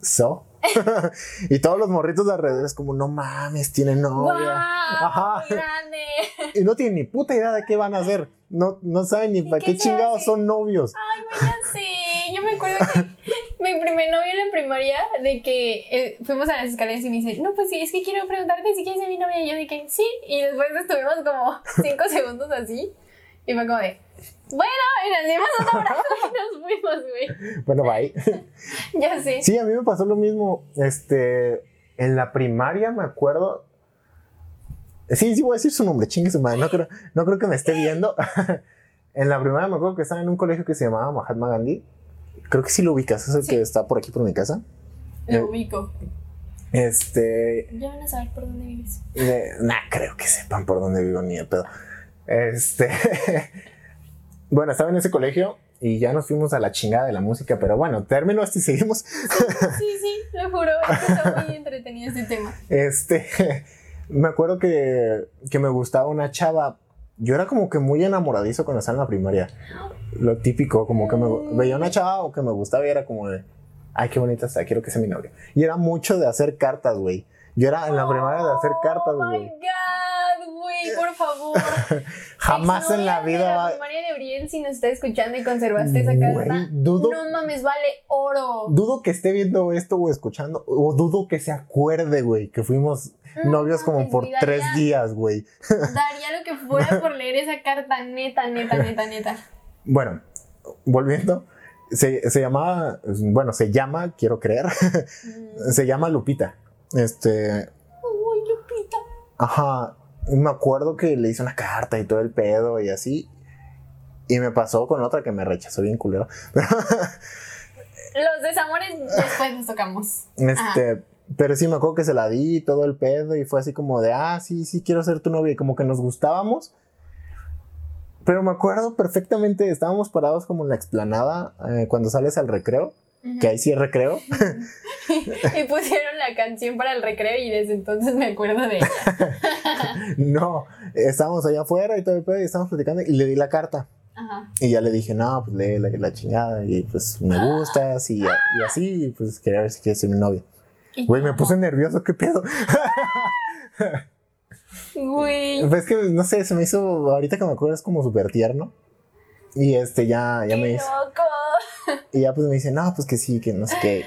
¿so? <laughs> y todos los morritos de alrededor es como, no mames, tiene novia. ¡Guau! Ajá. Grande. <laughs> Y no tienen ni puta idea de qué van a hacer. No, no saben ni ¿Y para qué qué chingados hace? son novios. Ay, ya sé. Yo me acuerdo que <laughs> mi primer novio en la primaria, de que eh, fuimos a las escaleras y me dice, no, pues sí, es que quiero preguntarte si quieres ser mi novia. Y yo dije, sí. Y después estuvimos como cinco segundos así. Y fue como de, bueno, y nos dimos un abrazo y nos fuimos, güey. <laughs> Bueno, bye. <laughs> Ya sé. Sí, a mí me pasó lo mismo. Este, en la primaria me acuerdo. Sí, sí voy a decir su nombre, chingue su madre. No creo, no creo que me esté viendo. <laughs> en la primaria me acuerdo que estaba en un colegio que se llamaba Mahatma Gandhi. Creo que sí lo ubicas, es el Sí. que está por aquí por mi casa. Eh. Lo ubico. Este, Ya van a saber por dónde vives. de- nah, creo que sepan por dónde vivo ni de pedo. Este, <laughs> bueno, estaba en ese colegio y ya nos fuimos a la chingada de la música, pero bueno, término este y seguimos. <laughs> Sí, sí, lo juro. Está muy <laughs> entretenido este tema. Este, me acuerdo que, que me gustaba una chava. Yo era como que muy enamoradizo cuando estaba en la primaria. Lo típico, como que me veía una chava o que me gustaba y era como de, ay, qué bonita está, quiero que sea mi novia. Y era mucho de hacer cartas, güey. Yo era en la primaria de hacer cartas, Oh my güey. god, güey. Por favor. <laughs> Jamás en la vida de va. la primaria de Briel, si nos está escuchando y conservaste esa carta. dudo- No mames, vale oro. Dudo que esté viendo esto o escuchando, o dudo que se acuerde, güey, que fuimos No novios como mames, por tres días, güey. <laughs> Daría lo que fuera por leer esa carta, neta, neta, neta, neta. Bueno, volviendo, se, se llamaba, bueno, se llama, quiero creer, <laughs> Mm. se llama Lupita. Este, Uy, Lupita. ajá, me acuerdo que le hice una carta y todo el pedo y así. Y me pasó con otra que me rechazó bien culero. Los desamores después los tocamos. Este, pero sí me acuerdo que se la di y todo el pedo y fue así como de, ah, sí, sí, quiero ser tu novia y como que nos gustábamos. Pero me acuerdo perfectamente, estábamos parados como en la explanada eh, cuando sales al recreo, que ahí sí es recreo. <laughs> Y pusieron la canción para el recreo y desde entonces me acuerdo de ella. <laughs> no, estábamos allá afuera y todo el pedo y estábamos platicando y le di la carta. Ajá. Y ya le dije, no, pues lee la, la chingada y pues me <gasps> gustas y, y así, y pues quería ver si quieres ser mi novia. Güey, me puse nervioso, ¿qué pedo? Güey. Pues que, no sé, se me hizo, ahorita que me acuerdo, es como súper tierno. Y este, ya, ya me ¡Qué dice, loco! <laughs> y ya pues me dice, no, pues que sí, que no sé qué.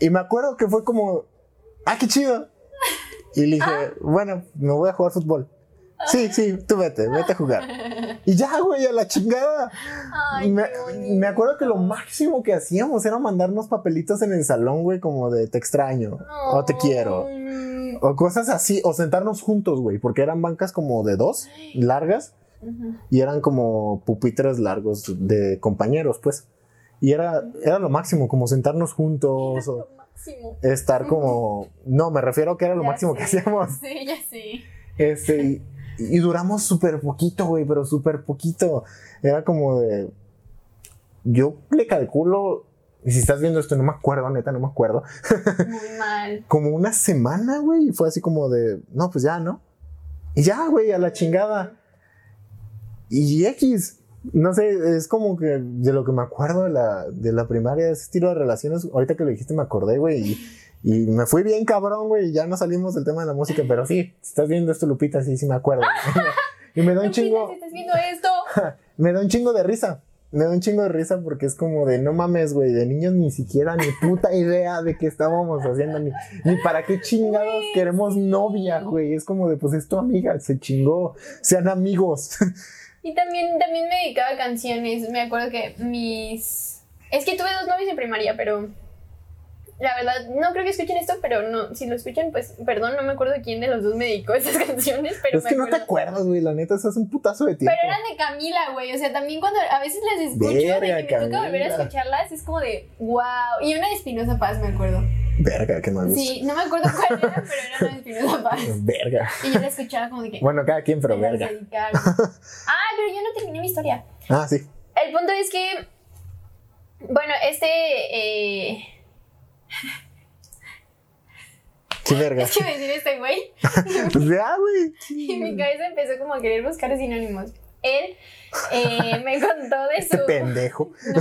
Y me acuerdo que fue como, ah, qué chido. Y le dije, bueno, me voy a jugar fútbol. Sí, sí, tú vete, vete a jugar. Y ya, güey, a la chingada. Ay, me, me acuerdo que lo máximo que hacíamos era mandarnos papelitos en el salón, güey, como de te extraño, o te quiero. O cosas así, o sentarnos juntos, güey, porque eran bancas como de dos, largas, y eran como pupitres largos de compañeros, pues. Y era, era lo máximo, como sentarnos juntos, o Lo máximo. estar como... No, me refiero a que era lo Ya máximo que hacíamos. <laughs> Sí, ya sé. Este, y, y duramos súper poquito, güey, pero súper poquito. Era como de... Yo le calculo, y si estás viendo esto, no me acuerdo, neta, no me acuerdo. <laughs> Muy mal. como una semana, güey, y fue así como de, no, pues ya, ¿no? Y ya, güey, a la chingada. Y X, no sé, es como que de lo que me acuerdo de la, de la primaria, ese estilo de relaciones, ahorita que lo dijiste me acordé, güey, y, y me fui bien cabrón, güey, y ya no salimos del tema de la música, pero sí, si estás viendo esto, Lupita, sí, sí me acuerdo. <laughs> y me da un Lupita, chingo, si estás viendo esto. <laughs> me da un chingo de risa. Me da un chingo de risa porque es como de no mames, güey, de niños ni siquiera ni puta idea de qué estábamos haciendo, ni, ni para qué chingados queremos novia, güey. Es como de pues es tu amiga, se chingó, sean amigos. <laughs> Y también, también me dedicaba a canciones. Me acuerdo que mis. Es que tuve dos novios en primaria, pero. La verdad, no creo que escuchen esto, pero no, si lo escuchan, pues, perdón, no me acuerdo quién de los dos me dedicó <laughs> esas canciones, pero es me que no te acuerdo. acuerdas, güey, la neta, eso es un putazo de tiempo. Pero eran de Camila, güey. O sea, también cuando a veces las escucho, Verga, de que me toca volver a escucharlas, es como de wow. Y una de Espinosa Paz, me acuerdo. Verga, que mal. Sí, no me acuerdo cuál era, <laughs> pero era una de Espinosa Paz. Verga. Y yo la escuchaba como de que. Bueno, cada quien, pero verga. <laughs> Ah, pero yo no terminé mi historia. Ah, sí. El punto es que, bueno, este, eh, Sí, verga. <laughs> es que me decir este güey, Pues ya, güey. y mi cabeza empezó como a querer buscar sinónimos. Él eh, me <laughs> contó de Este su... pendejo. No,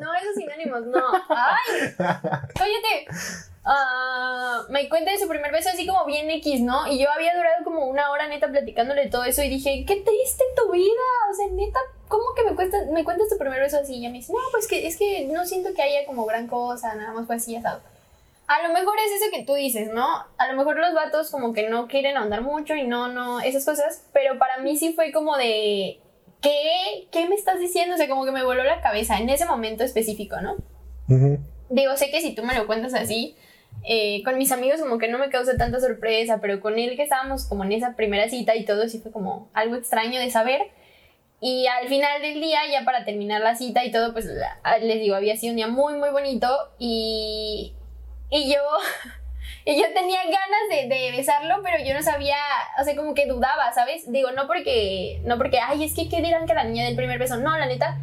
no, esos sinónimos, no. ¡Ay! ¡Cállate! Ah, me cuenta de su primer beso así como bien X, ¿no? Y yo había durado como una hora neta platicándole todo eso y dije, qué triste tu vida. O sea, neta, ¿cómo que me, cuesta, me cuentas tu primer beso así? Y ella me dice, no, pues que es que no siento que haya como gran cosa, nada más fue así asado. A lo mejor es eso que tú dices, ¿no? A lo mejor los vatos como que no quieren ahondar mucho y no, no, esas cosas, pero para mí sí fue como de, ¿qué? ¿Qué me estás diciendo? O sea, como que me voló la cabeza en ese momento específico, ¿no? Ujú. Digo, sé que si tú me lo cuentas así, eh, con mis amigos como que no me causa tanta sorpresa, pero con él que estábamos como en esa primera cita y todo, sí fue como algo extraño de saber. Y al final del día, ya para terminar la cita y todo, pues les digo, había sido un día muy, muy bonito y, y yo... <laughs> Y yo tenía ganas de, de besarlo, pero yo no sabía, o sea, como que dudaba, ¿sabes? Digo, no porque, no porque, ay, es que, ¿qué dirán que la niña del primer beso? No, la neta,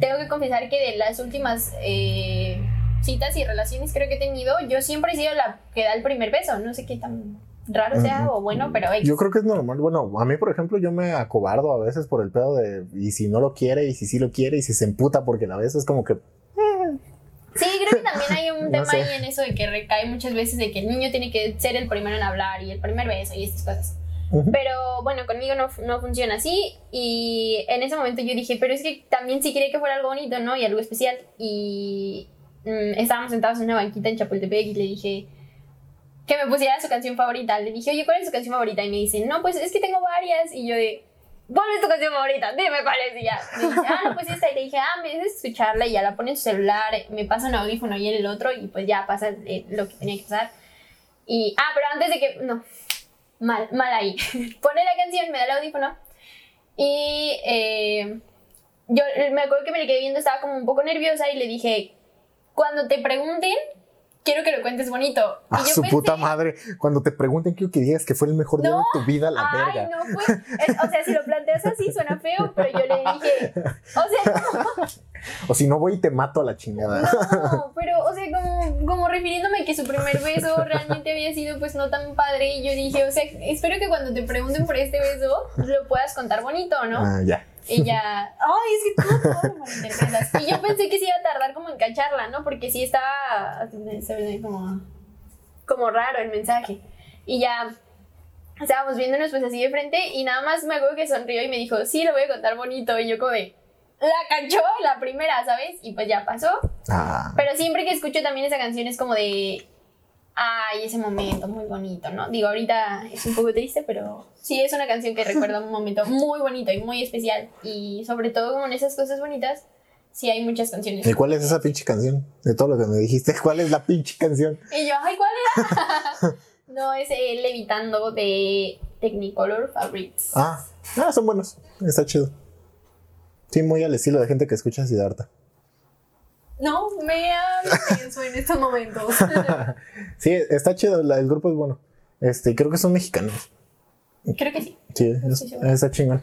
tengo que confesar que de las últimas eh, citas y relaciones creo que he tenido, yo siempre he sido la que da el primer beso. No sé qué tan raro sea o bueno, pero X. Yo creo que es normal. Bueno, a mí, por ejemplo, yo me acobardo a veces por el pedo de. Y si no lo quiere, y si sí lo quiere, y si se emputa porque la beso, es como que. Sí, creo que también hay un <laughs> No tema sé. ahí en eso de que recae muchas veces de que el niño tiene que ser el primero en hablar y el primer beso y estas cosas. Ujú. Pero bueno, conmigo no, no funciona así. Y en ese momento yo dije, pero es que también sí quería que fuera algo bonito, ¿no? Y algo especial. Y mm, estábamos sentados en una banquita en Chapultepec y le dije que me pusiera su canción favorita. Le dije, oye, ¿cuál es su canción favorita? Y me dice, no, pues es que tengo varias. Y yo de, ¿cuál es tu canción favorita? Dime cuál es. Y ya. Dice, ah, no, pues esta. Y le dije, ah, me dices escucharla y ya la pone en su celular, me pasa un audífono y en el otro. Y pues ya pasa eh, lo que tenía que pasar. Y, ah, pero antes de que, no, mal, mal ahí. <laughs> Pone la canción, me da el audífono. Y eh, yo me acuerdo que me le quedé viendo, estaba como un poco nerviosa y le dije, cuando te pregunten, quiero que lo cuentes bonito. A y yo su pensé, puta madre. Cuando te pregunten, quiero que digas que fue el mejor día No. de tu vida, la Ay, verga. no, pues, es- o sea, si lo planteas así suena feo, pero yo le dije, o sea, como, <laughs> <laughs> O si no voy y te mato a la chingada. no, <laughs> pero, o sea, como, como refiriéndome que su primer beso realmente había sido pues no tan padre y yo dije, o sea, espero que cuando te pregunten por este beso lo puedas contar bonito, ¿no? Ah, ya. Ella, ay, es que tú todo lo malinterpretas. Y yo pensé que sí iba a tardar como en cacharla, ¿no? Porque sí estaba se ve como, como raro el mensaje. Y ya estábamos viéndonos pues así de frente y nada más me acuerdo que sonrió y me dijo, sí, lo voy a contar bonito. Y yo como de, la cachó la primera, ¿sabes? Y pues ya pasó. Ah, Pero siempre que escucho también esa canción es como de. Ay, ese momento muy bonito, ¿no? Digo, ahorita es un poco triste, pero sí es una canción que <laughs> recuerda un momento muy bonito y muy especial. Y sobre todo, como en esas cosas bonitas, sí hay muchas canciones. ¿Y cuál es esa pinche canción? De todo lo que me dijiste, <laughs> ¿cuál es la pinche canción? Y yo, ay, ¿cuál era? <laughs> no, es el Levitando de Technicolor Fabrics. Ah, ah, son buenos. Está chido. Sí, muy al estilo de gente que escucha Siddhartha. No, me pienso en estos momentos. <laughs> Sí, está chido, la- el grupo es bueno. Este, creo que son mexicanos. Creo que sí. Sí, es- estoy segura. está chingón.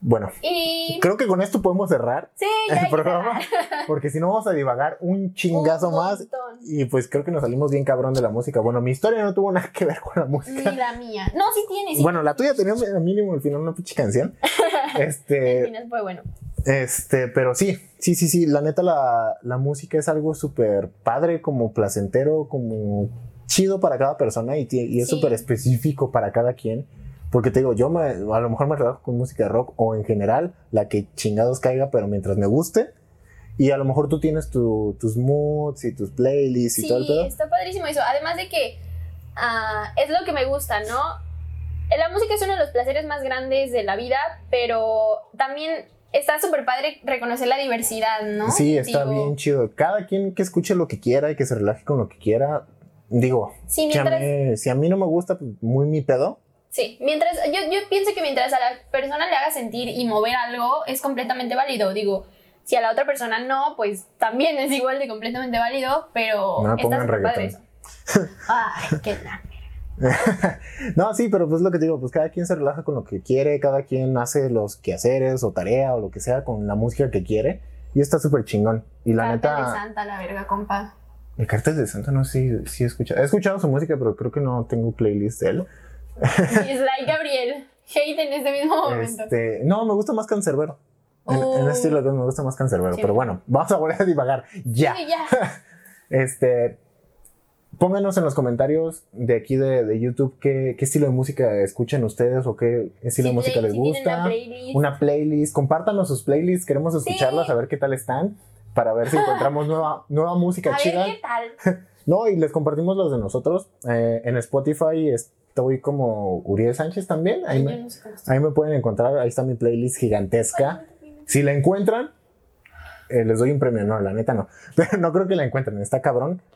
Bueno, Y. creo que con esto podemos cerrar Sí, ya el programa, <laughs> porque si no vamos a divagar un chingazo Un más. Y pues creo que nos salimos bien cabrón de la música. Bueno, mi historia no tuvo nada que ver con la música. Ni la mía. No, sí tiene, sí. Bueno, la tuya tenía mínimo al final una pinche canción. <laughs> Este, final fue bueno. este, pero sí, sí, sí, sí. La neta, la, la música es algo súper padre, como placentero, como chido para cada persona y, es Sí. súper específico para cada quien. Porque te digo, yo me, a lo mejor me relajo con música de rock o en general, la que chingados caiga, pero mientras me guste. Y a lo mejor tú tienes tu- tus moods y tus playlists y Sí, todo el pedo. está padrísimo eso. Además de que ah, es lo que me gusta, ¿no? La música es uno de los placeres más grandes de la vida, pero también está súper padre reconocer la diversidad, ¿no? Sí, está Digo, bien chido. Cada quien que escuche lo que quiera y que se relaje con lo que quiera. Digo, Sí, si a, mientras, mí, si a mí no me gusta, pues muy mi pedo. Sí, mientras yo, yo pienso que mientras a la persona le haga sentir y mover algo es completamente válido. Digo, si a la otra persona no, pues también es igual de completamente válido, pero No está pongan súper padre eso. Ay, qué <laughs> no, sí, pero pues lo que te digo, pues cada quien se relaja con lo que quiere, cada quien hace los quehaceres o tarea o lo que sea con la música que quiere. Y está súper chingón. Y la Carta de neta, Santa, la verga, compa. el Cartel de Santa no sé si, si he escuchado. He escuchado su música, pero creo que no tengo playlist de él. <laughs> Dislike Gabriel. Hate en este mismo momento. Este, no, me gusta más Cancerbero. En, en Oh. este estilo de me gusta más Cancerbero. Sí. Pero bueno, vamos a volver a divagar. Ya. Sí, ya. <laughs> Este, pónganos en los comentarios de aquí de, de YouTube qué, qué estilo de música escuchan ustedes o qué estilo de Si música les gusta. una playlist. Una playlist, compártanos sus playlists, queremos escucharlas, a ver qué tal están, para ver si <laughs> encontramos nueva, nueva música A chida. ver qué tal. No, y les compartimos los de nosotros. Eh, en Spotify estoy como Uriel Sánchez también. Ahí me, ahí pueden encontrar, ahí está mi playlist gigantesca. Si la encuentran, eh, les doy un premio. No, la neta no. <laughs> Pero no creo que la encuentren. Está cabrón. <laughs>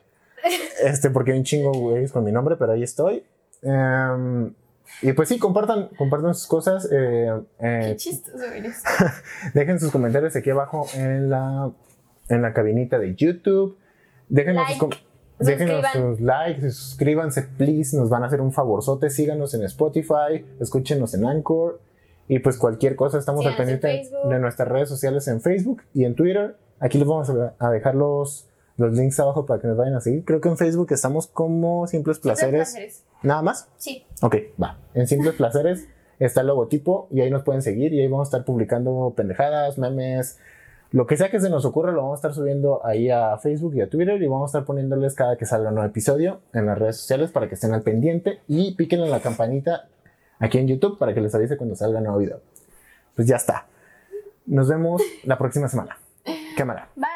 Este, porque hay un chingo güeyes con mi nombre, pero ahí estoy. Em, y pues sí, compartan, compartan sus cosas. eh, eh, Qué chistoso eres. <laughs> dejen sus comentarios aquí abajo en la, en la cabinita de YouTube. Déjenos, Like, sus, com- déjenos sus likes, suscríbanse, please. Nos van a hacer un favorzote. Síganos en Spotify, escúchenos en Anchor. Y pues cualquier cosa, estamos al pendiente de nuestras redes sociales en Facebook y en Twitter. Aquí les vamos a dejar los, los links abajo para que nos vayan a seguir. Creo que en Facebook estamos como Simples Placeres. Placeres. Nada más. Sí. Ok, va. En Simples <laughs> Placeres está el logotipo y ahí nos pueden seguir y ahí vamos a estar publicando pendejadas, memes, lo que sea que se nos ocurra lo vamos a estar subiendo ahí a Facebook y a Twitter y vamos a estar poniéndoles cada que salga un nuevo episodio en las redes sociales para que estén al pendiente y piquen en la campanita aquí en YouTube para que les avise cuando salga nuevo video. Pues ya está. Nos vemos la próxima semana. Cámara. Bye.